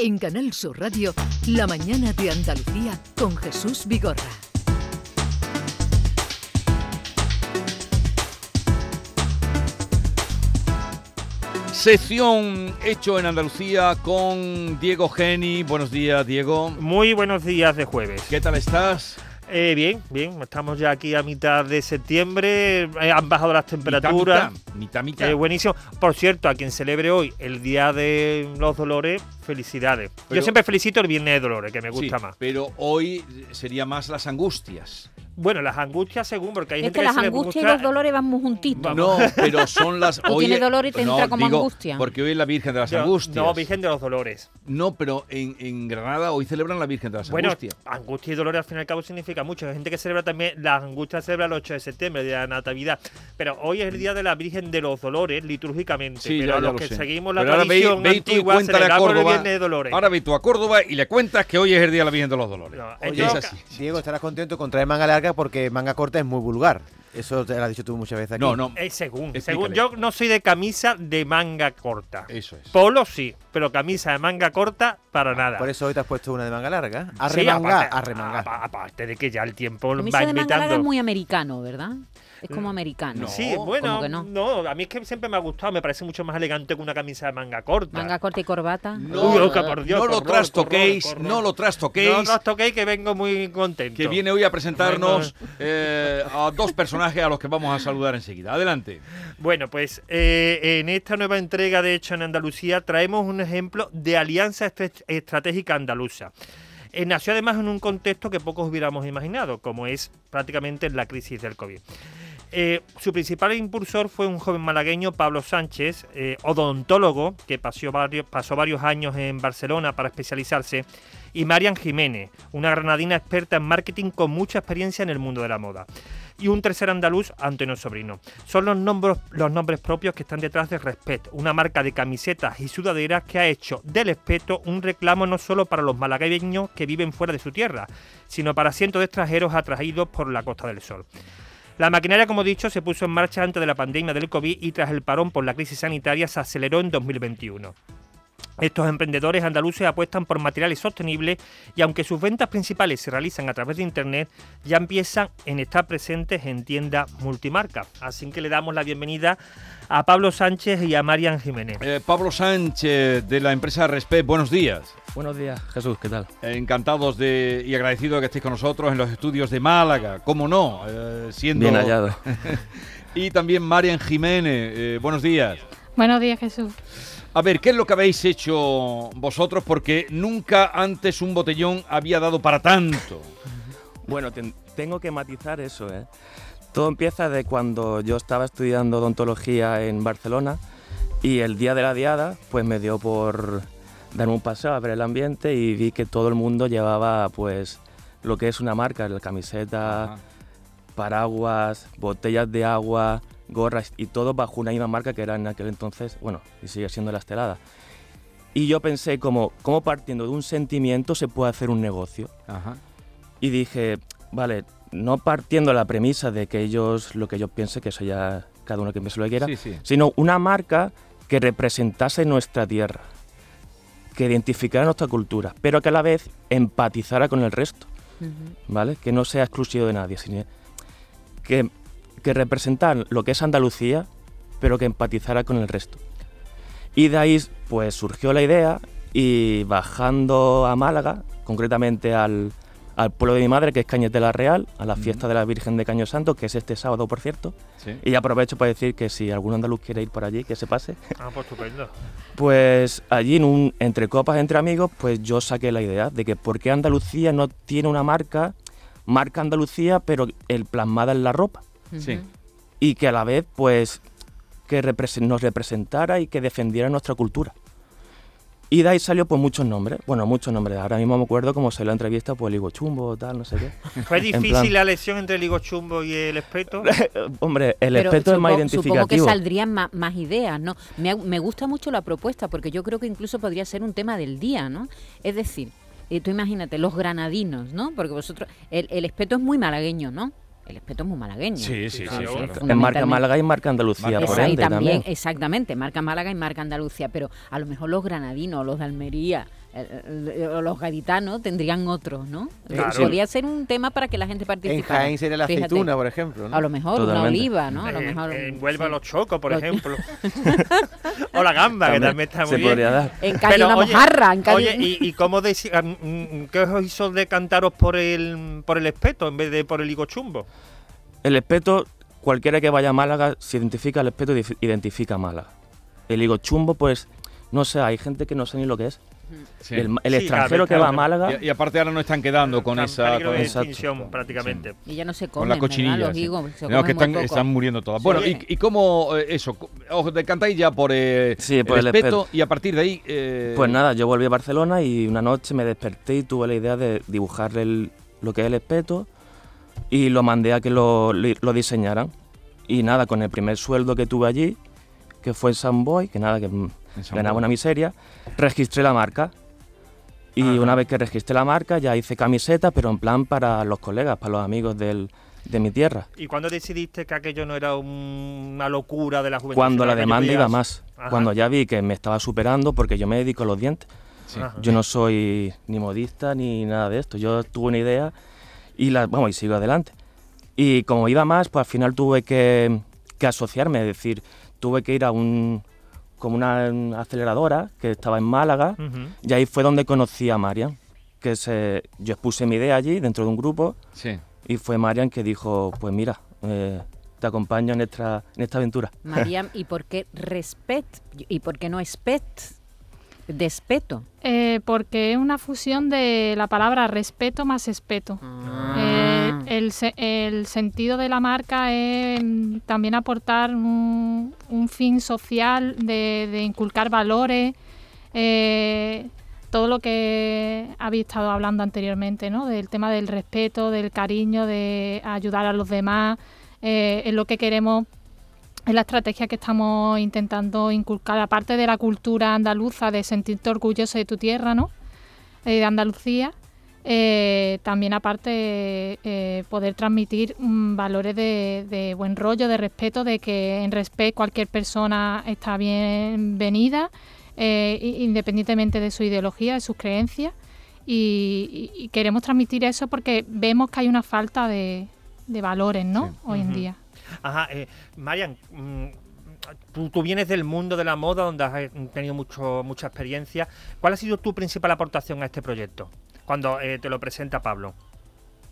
En Canal Sur Radio, La mañana de Andalucía con Jesús Vigorra. Sección hecho en Andalucía con Diego Geni. Buenos días, Diego. Muy buenos días de jueves. ¿Qué tal estás? Eh, bien, bien. Estamos ya aquí a mitad de septiembre. Eh, han bajado las temperaturas. Mitad, mitad. mitad. Eh, buenísimo. Por cierto, a quien celebre hoy el Día de los Dolores, felicidades. Pero- Yo siempre felicito el Viernes de Dolores, que me gusta Sí, más. Pero hoy sería más las angustias. Bueno, las angustias según, porque hay Es gente que las se le angustias y los dolores van muy juntitos. No, pero son las. Tú hoy tienes es- dolor y te no, entra como digo, angustia. Porque hoy es la Virgen de las Angustias. No, Virgen de los Dolores. No, pero en, en Granada hoy celebran la Virgen de las Bueno, Angustias. angustia y dolores al fin y al cabo significa mucho. Hay gente que celebra también, las angustias celebra el 8 de septiembre, el día de la Natividad. Pero hoy es el día de la Virgen de los Dolores, litúrgicamente. Sí, pero ya, ya los lo que sé. seguimos la Pero ahora ve- tradición ve y antigua cuéntale a el Córdoba. Viernes de Dolores. Ahora ve tú a Córdoba y le cuentas que hoy es el día de la Virgen de los Dolores. No, Oye, es así. Diego, estarás contento con traer manga larga porque manga corta es muy vulgar. Eso te lo has dicho tú muchas veces aquí. No, no. Eh, según, según yo no soy de camisa de manga corta. Eso es. Polo sí, pero camisa de manga corta para nada. Por eso hoy te has puesto una de manga larga. A Sí, remangar, aparte- a remangar. apa- Aparte de que ya el tiempo Camisa va de manga larga invitando. es muy americano, ¿verdad? Es como americano. No. Sí, bueno, ¿Cómo que no? no? a mí es que siempre me ha gustado, me parece mucho más elegante que una camisa de manga corta. Manga corta y corbata. No, Uy, oca, por Dios, no lo trastoquéis, no lo trastoquéis. No os toquéis que vengo muy contento. que viene hoy a presentarnos eh, a dos personajes a los que vamos a saludar enseguida. Adelante. Bueno, pues eh, en esta nueva entrega de Hecho en Andalucía traemos un ejemplo de alianza estratégica andaluza. Eh, nació además en un contexto que pocos hubiéramos imaginado, como es prácticamente la crisis del COVID. Eh, su principal impulsor fue un joven malagueño, Pablo Sánchez, eh, odontólogo, que pasó varios, años en Barcelona para especializarse, y Marian Jiménez, una granadina experta en marketing con mucha experiencia en el mundo de la moda. Y un tercer andaluz, Antonio Sobrino. Son los nombres, los nombres propios que están detrás de Respect, una marca de camisetas y sudaderas que ha hecho del espeto un reclamo no solo para los malagueños que viven fuera de su tierra, sino para cientos de extranjeros atraídos por la Costa del Sol. La maquinaria, como dicho, se puso en marcha antes de la pandemia del COVID y tras el parón por la crisis sanitaria se aceleró en 2021. Estos emprendedores andaluces apuestan por materiales sostenibles y aunque sus ventas principales se realizan a través de Internet, ya empiezan en estar presentes en tiendas multimarca. Así que le damos la bienvenida a Pablo Sánchez y a Marian Jiménez. Eh, Pablo Sánchez de la empresa Respect, buenos días. Buenos días, Jesús, ¿qué tal? Eh, encantados de y agradecidos de que estéis con nosotros en los estudios de Málaga, cómo no, eh, siendo Bien hallado. y también Marian Jiménez, eh, buenos días. Buenos días, Jesús. A ver, ¿qué es lo que habéis hecho vosotros? Porque nunca antes un botellón había dado para tanto. Bueno, ten- tengo que matizar eso, ¿eh? Todo empieza de cuando yo estaba estudiando odontología en Barcelona y el día de la diada, pues me dio por darme un paseo a ver el ambiente y vi que todo el mundo llevaba, pues, lo que es una marca, la camiseta, Ajá. paraguas, botellas de agua, gorras y todo bajo una misma marca que era en aquel entonces, bueno, y sigue siendo la estelada. Y yo pensé como, ¿cómo partiendo de un sentimiento se puede hacer un negocio? Ajá. Y dije, vale, no partiendo de la premisa de que ellos, lo que ellos piensen, que eso ya cada uno que piense lo que quiera, Sí, sí. sino una marca que representase nuestra tierra, que identificara nuestra cultura, pero que a la vez empatizara con el resto. Ujú. ¿vale? Que no sea exclusivo de nadie, sino que, que representar lo que es Andalucía, pero que empatizara con el resto. Y de ahí pues surgió la idea y bajando a Málaga, concretamente al, al pueblo de mi madre, que es Cañete la Real, a la fiesta de la Virgen de Caño Santo, que es este sábado, por cierto. sí. Y aprovecho para decir que si algún andaluz quiere ir por allí, que se pase. Ah, pues estupendo. Pues allí, en un, entre copas, entre amigos, pues yo saqué la idea de que por qué Andalucía no tiene una marca, marca Andalucía, pero el plasmada en la ropa. Sí. Y que a la vez, pues, que nos representara y que defendiera nuestra cultura. Y de ahí salió pues muchos nombres, bueno, muchos nombres. Ahora mismo me acuerdo cómo salió la entrevista, pues Ligo Chumbo, tal, no sé qué. ¿Fue difícil plan- la elección entre el higo chumbo y el espeto? Hombre, el Pero efecto es más Supongo que identificativo. saldrían más, ideas, ¿no? Me, me gusta mucho la propuesta porque yo creo que incluso podría ser un tema del día, ¿no? Es decir, eh, tú imagínate, los granadinos, ¿no? Porque vosotros, el, el espeto es muy malagueño, ¿no? El espeto es muy malagueño. Sí, sí, sí, claro. En marca. Málaga y marca Andalucía, Marca por ende, también, también. exactamente, marca Málaga y marca Andalucía, pero a lo mejor los granadinos, los de Almería, los gaditanos tendrían otros, ¿no? Claro. Podría ser un tema para que la gente En participe. Jaén sería la aceituna, por ejemplo. ¿no? A lo mejor una oliva, ¿no? A lo Eh, mejor. en Huelva sí. los chocos, por Los- ejemplo. o la gamba, que también está muy se bien. podría dar. En calle Pero, una oye, mojarra, en calle. Oye, ¿y, y cómo decía, mm, mm, qué os hizo decantaros por el, por el espeto en vez de por el higo chumbo? El espeto, cualquiera que vaya a Málaga, si identifica el espeto, identifica a Málaga. El higo chumbo, pues, no sé, hay gente que no sé ni lo que es. Sí. El, el Sí, extranjero claro, que va a. Málaga, Y, y aparte ahora no están quedando con esa... con- de Exacto. extinción, prácticamente. y ya no se con comen, la ¿verdad? cochinilla. Los sí. higos se No, que están, muriendo todas. Bueno. ¿y, y cómo eh, eso? ¿Os decantáis ya por, eh, Sí, por el espeto espeto. y a partir de ahí... eh, pues nada, yo volví a Barcelona y una noche me desperté y tuve la idea de dibujar el- lo que es el espeto y lo mandé a que lo, lo diseñaran. Y nada, con el primer sueldo que tuve allí, que fue en San Boy, que nada, que mm, ganaba una miseria, registré la marca. Y Ajá. una vez que registré la marca, ya hice camiseta, pero en plan para los colegas, para los amigos del- de mi tierra. ¿Y cuándo decidiste que aquello no era un- una locura de la juventud? Cuando la demanda iba más. Ajá. Cuando ya vi que me estaba superando, porque yo me dedico a los dientes. Sí. Yo no soy ni modista ni nada de esto. Yo tuve una idea y la, vamos, y sigo adelante. Y como iba más, pues al final tuve que, que asociarme, es decir, tuve que ir a un como una aceleradora que estaba en Málaga y ahí fue donde conocí a Marian, que se, yo expuse mi idea allí dentro de un grupo Sí. y fue Marian que dijo, pues mira, eh, te acompaño en esta, en esta aventura. Mariam, ¿y por qué respet? ¿Y por qué no espet? Despeto. Eh, porque es una fusión de la palabra respeto más espeto. Eh, Ah. El, se- el sentido de la marca es también aportar un, fin social de, de inculcar valores, eh, todo lo que habéis estado hablando anteriormente, ¿no? del tema del respeto, del cariño, de ayudar a los demás, eh, es lo que queremos es la estrategia que estamos intentando inculcar, aparte de la cultura andaluza, de sentirte orgulloso de tu tierra, ¿no? Eh, de Andalucía, eh, también aparte eh, poder transmitir mm, valores de, de buen rollo, de respeto, de que en respeto cualquier persona está bienvenida, eh, independientemente de su ideología, de sus creencias, y, queremos transmitir eso porque vemos que hay una falta de, de valores, ¿no? Sí. Hoy en día. Ajá, Marian, mm, tú, tú vienes del mundo de la moda, donde has tenido mucho, mucha experiencia. ¿Cuál ha sido tu principal aportación a este proyecto? Cuando eh, te lo presenta Pablo.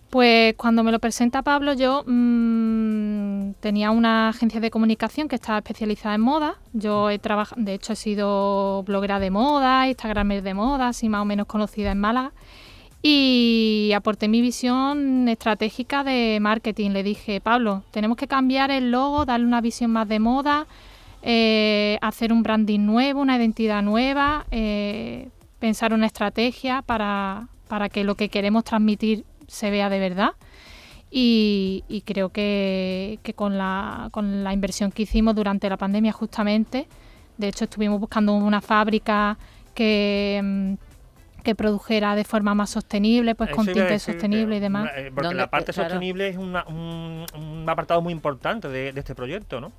Pues cuando me lo presenta Pablo, yo mm, tenía una agencia de comunicación que estaba especializada en moda. Yo he trabajado, de hecho, he sido bloguera de moda, Instagramer de moda, así más o menos conocida en Málaga. Y aporté mi visión estratégica de marketing. Le dije, Pablo, tenemos que cambiar el logo, darle una visión más de moda, eh, hacer un branding nuevo, una identidad nueva, eh, pensar una estrategia para, para que lo que queremos transmitir se vea de verdad. Y, y creo que, que con, la, con la inversión que hicimos durante la pandemia justamente, de hecho estuvimos buscando una fábrica que, mm, que produjera de forma más sostenible, pues con Eso tinte decir, sostenible eh, y demás. una- eh, porque ¿Dónde- la parte eh, claro. sostenible es una- un, un apartado muy importante de, de este proyecto, ¿no?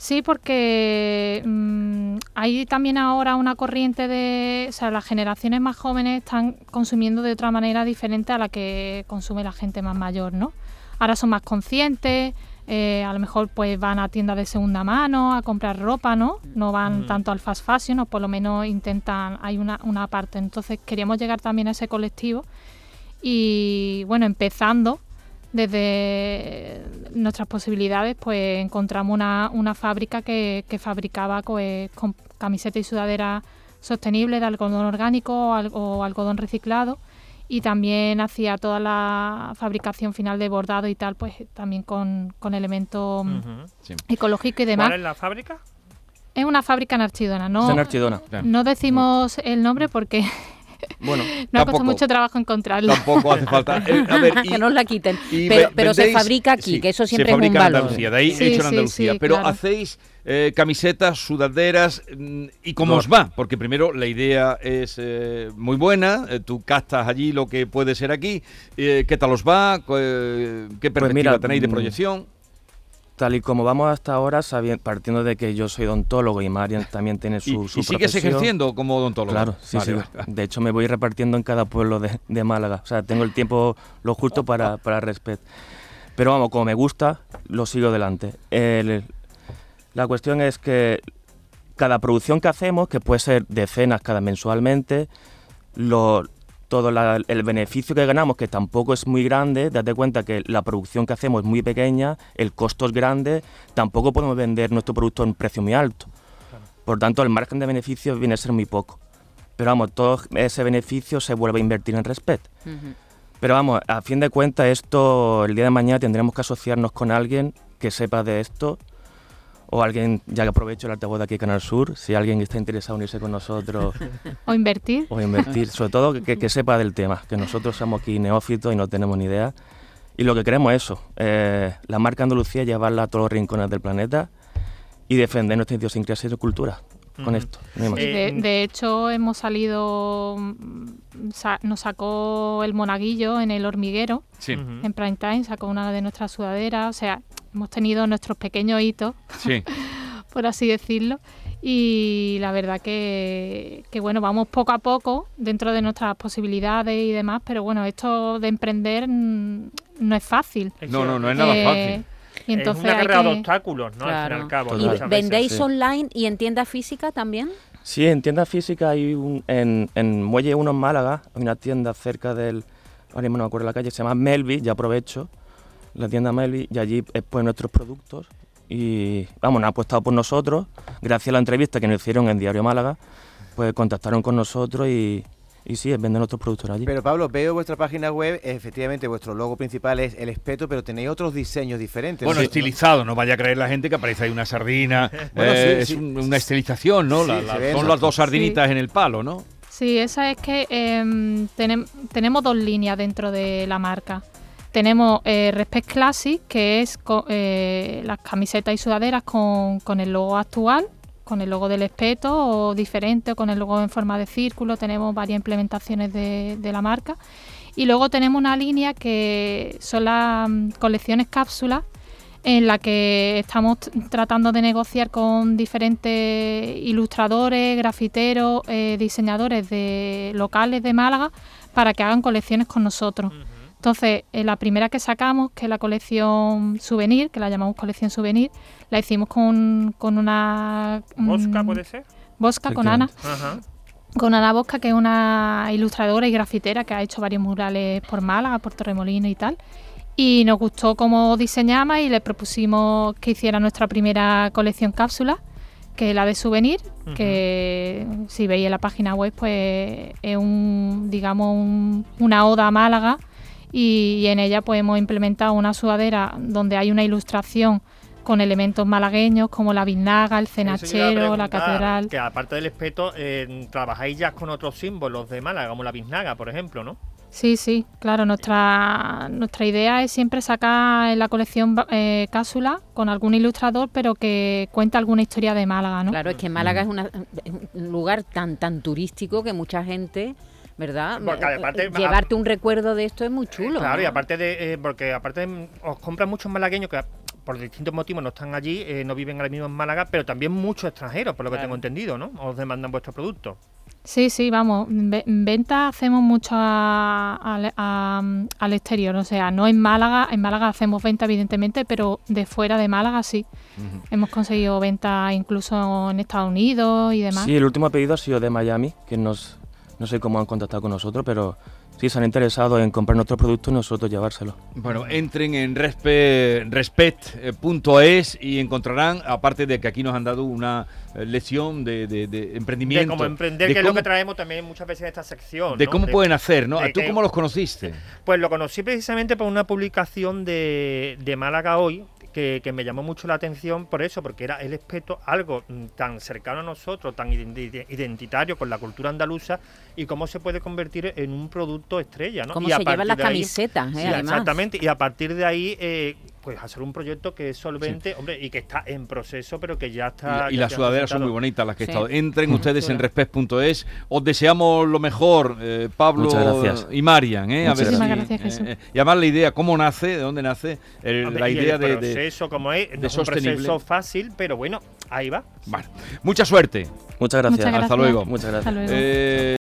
Sí, porque mm, hay también ahora una corriente de, o sea, las generaciones más jóvenes están consumiendo de otra manera diferente a la que consume la gente más mayor, ¿no? Ahora son más conscientes, eh, a lo mejor pues van a tiendas de segunda mano a comprar ropa, ¿no? No van Ujú. tanto al fast fashion o por lo menos intentan, hay una, una parte. Entonces queríamos llegar también a ese colectivo y bueno, empezando desde nuestras posibilidades, pues encontramos una, una fábrica que, que fabricaba pues, con camiseta y sudadera sostenible de algodón orgánico o, al- o algodón reciclado y también hacía toda la fabricación final de bordado y tal, pues también con, con elementos. Sí. ecológicos y demás. ¿Cuál es la fábrica? Es una fábrica en Archidona, no, en Archidona. Claro. no decimos el nombre porque Bueno, nos ha costado mucho trabajo encontrarlo. Tampoco hace falta. Eh, a ver, y- que nos la quiten. Pero, ve- pero se vendéis- fabrica aquí, sí, que eso se siempre es un fabrica en valor. Andalucía, de ahí Sí, hecho en Andalucía. sí, pero claro. hacéis eh, camisetas, sudaderas mm, y cómo os va, porque primero la idea es eh, muy buena, eh, tú castas allí lo que puede ser aquí, eh, ¿qué tal os va? ¿Qué, perspectiva mira, tenéis de mm, proyección? Tal y como vamos hasta ahora, partiendo de que yo soy odontólogo y Marian también tiene ¿Y, su, y su sigues profesión. ejerciendo como odontólogo? Claro, sí, Vale, sí. vale. De hecho, me voy repartiendo en cada pueblo de, de Málaga. O sea, tengo el tiempo lo justo para, para respet. Pero vamos, como me gusta, lo sigo adelante. El- la cuestión es que cada producción que hacemos, que puede ser decenas cada mensualmente, lo, todo la- el beneficio que ganamos, que tampoco es muy grande, date cuenta que la producción que hacemos es muy pequeña, el costo es grande, tampoco podemos vender nuestro producto a un precio muy alto. Por tanto, el margen de beneficio viene a ser muy poco. Pero vamos, todo ese beneficio se vuelve a invertir en Respet. Pero vamos, a fin de cuentas, esto el día de mañana tendremos que asociarnos con alguien que sepa de esto. O alguien, ya que aprovecho el altavoz de aquí Canal Sur, si alguien está interesado en unirse con nosotros O invertir. o invertir, sobre todo que, que sepa del tema, que nosotros somos aquí neófitos y no tenemos ni idea. Y lo que queremos es eso, eh, la marca Andalucía llevarla a todos los rincones del planeta y defender nuestra idiosincrasia y cultura con esto. Sí, de, de hecho, hemos salido, mm, sa- nos sacó el monaguillo en el hormiguero, Sí, en prime time, sacó una de nuestras sudaderas, o sea, hemos tenido nuestros pequeños hitos, sí. por así decirlo, y la verdad que, que, bueno, vamos poco a poco dentro de nuestras posibilidades y demás, pero bueno, esto de emprender mm, no es fácil. No, no, no es nada Eh, fácil. Y entonces es una hay carrera de obstáculos, ¿no? Al fin y al cabo. Y ¿Y muchas veces. vendéis sí. online y en tienda física también? Sí, en tienda física hay un, en, en Muelle 1 en Málaga, hay una tienda cerca del, ahora mismo no me acuerdo la calle, se llama Melvi, ya aprovecho, la tienda Melvi, y allí exponen nuestros productos y, vamos, han apostado por nosotros, gracias a la entrevista que nos hicieron en Diario Málaga, pues contactaron con nosotros y, y sí, venden nuestros productos allí. Pero Pablo, veo vuestra página web, efectivamente vuestro logo principal es el espeto, pero tenéis otros diseños diferentes. Bueno, ¿no? estilizado, no vaya a creer la gente que aparece ahí una sardina. Bueno, eh, sí, es sí. un- una estilización, ¿no? Sí, La- se la- ve, son las dos sardinitas en el palo, ¿no? Sí, esa es que tenem- tenemos dos líneas dentro de la marca. Tenemos eh, Respect Classic, que es eh, las camisetas y sudaderas con, el logo actual, con el logo del espeto o diferente, o con el logo en forma de círculo. Tenemos varias implementaciones de, de la marca. Y luego tenemos una línea que son las mm, colecciones cápsulas, en la que estamos tratando de negociar con diferentes ilustradores, grafiteros, eh, diseñadores de locales de Málaga para que hagan colecciones con nosotros. Entonces, eh, la primera que sacamos, que es la colección souvenir, que la llamamos colección souvenir, la hicimos con, con una... ¿Mosca mm, puede ser? Bosca, con Ana. Ajá. Con Ana Bosca, que es una ilustradora y grafitera que ha hecho varios murales por Málaga, por Torremolinos y tal. Y nos gustó cómo diseñaba y le propusimos que hiciera nuestra primera colección cápsula, que es la de souvenir, que si veis en la página web, pues es un, digamos, un- una oda a Málaga y, en ella pues hemos implementado una sudadera donde hay una ilustración con elementos malagueños como la biznaga, el cenachero, la catedral. Que aparte del espeto, eh, trabajáis ya con otros símbolos de Málaga, como la biznaga, por ejemplo, ¿no? Sí, sí, claro, nuestra, nuestra idea es siempre sacar en la colección eh, cápsula con algún ilustrador, pero que cuente alguna historia de Málaga, ¿no? Claro, es que Málaga es, una- es un lugar tan tan turístico que mucha gente, ¿verdad? Porque Eh, aparte- eh, Llevarte un recuerdo de esto es muy chulo. Claro, y aparte de. eh, porque aparte mm, os compran muchos malagueños que por distintos motivos no están allí, eh, no viven ahora mismo en Málaga, pero también muchos extranjeros, por lo que tengo entendido, ¿no? Os demandan vuestros productos. Sí, sí, vamos, ve- en venta hacemos mucho a- al- a- al exterior, o sea, no en Málaga, en Málaga hacemos venta evidentemente, pero de fuera de Málaga sí. Hemos conseguido venta incluso en Estados Unidos y demás. Sí, el último pedido ha sido de Miami, que nos, no sé cómo han contactado con nosotros, pero sí se han interesado en comprar nuestros productos y nosotros llevárselos. Bueno, entren en respe- respect.es y encontrarán, aparte de que aquí nos han dado una eh, lección de, de- de emprendimiento. De cómo emprender, de que es lo que traemos también muchas veces en esta sección. de ¿no? cómo pueden hacer, ¿no? de ¿Tú cómo los conociste? Pues lo conocí precisamente por una publicación de, de Málaga hoy. Que, que me llamó mucho la atención por eso, porque era el espeto algo mm, tan cercano a nosotros, tan identi- identitario con la cultura andaluza y cómo se puede convertir en un producto estrella, ¿no? Cómo Y se llevan las ahí- camisetas, ¿eh? Sí, además. exactamente, y a partir de ahí, eh, pues hacer un proyecto que es solvente, hombre, y que está en proceso, pero que ya está. y las sudaderas son muy bonitas las que he Sí. estado. Entren ustedes en respect.es. Os deseamos lo mejor, eh, Pablo y Marian. eh, a ver gracias. si- Muchísimas gracias, Jesús. y además la idea, ¿cómo nace? ¿De dónde nace? El- Hombre, la y idea el de, de- proceso, como es, no de es un sostenible. proceso fácil, pero bueno, ahí va. Bueno, mucha suerte. Muchas gracias. Muchas Hasta gracias. luego. Muchas Hasta gracias. luego. Eh,